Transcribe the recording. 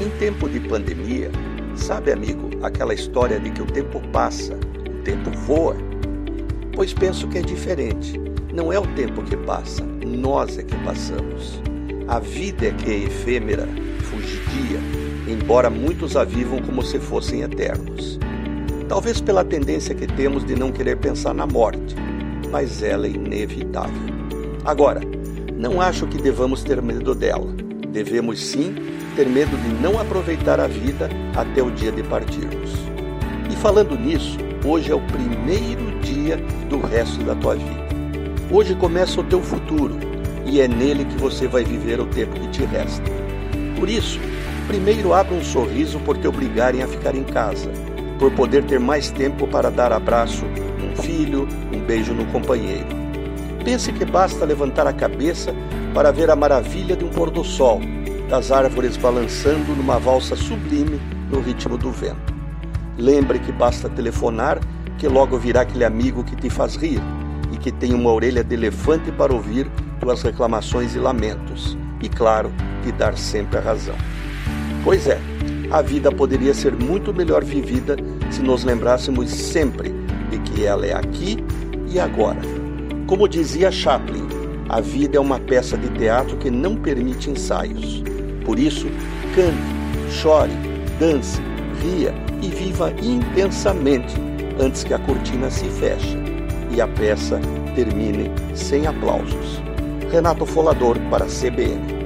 Em tempo de pandemia, sabe, amigo, aquela história de que o tempo passa, o tempo voa? Pois penso que é diferente. Não é o tempo que passa, nós é que passamos. A vida é que é efêmera, fugidia, embora muitos a vivam como se fossem eternos. Talvez pela tendência que temos de não querer pensar na morte, mas ela é inevitável. Agora, não acho que devamos ter medo dela. Devemos sim ter medo de não aproveitar a vida até o dia de partirmos. E falando nisso, hoje é o primeiro dia do resto da tua vida. Hoje começa o teu futuro e é nele que você vai viver o tempo que te resta. Por isso, primeiro abra um sorriso por te obrigarem a ficar em casa, por poder ter mais tempo para dar abraço num filho, um beijo no companheiro. Pense que basta levantar a cabeça para ver a maravilha de um pôr do sol, das árvores balançando numa valsa sublime no ritmo do vento. Lembre que basta telefonar que logo virá aquele amigo que te faz rir e que tem uma orelha de elefante para ouvir tuas reclamações e lamentos, e claro, te dar sempre a razão. Pois é, a vida poderia ser muito melhor vivida se nos lembrássemos sempre de que ela é aqui e agora. Como dizia Chaplin, a vida é uma peça de teatro que não permite ensaios. Por isso, cante, chore, dance, ria e viva intensamente antes que a cortina se feche e a peça termine sem aplausos. Renato Folador para a CBN.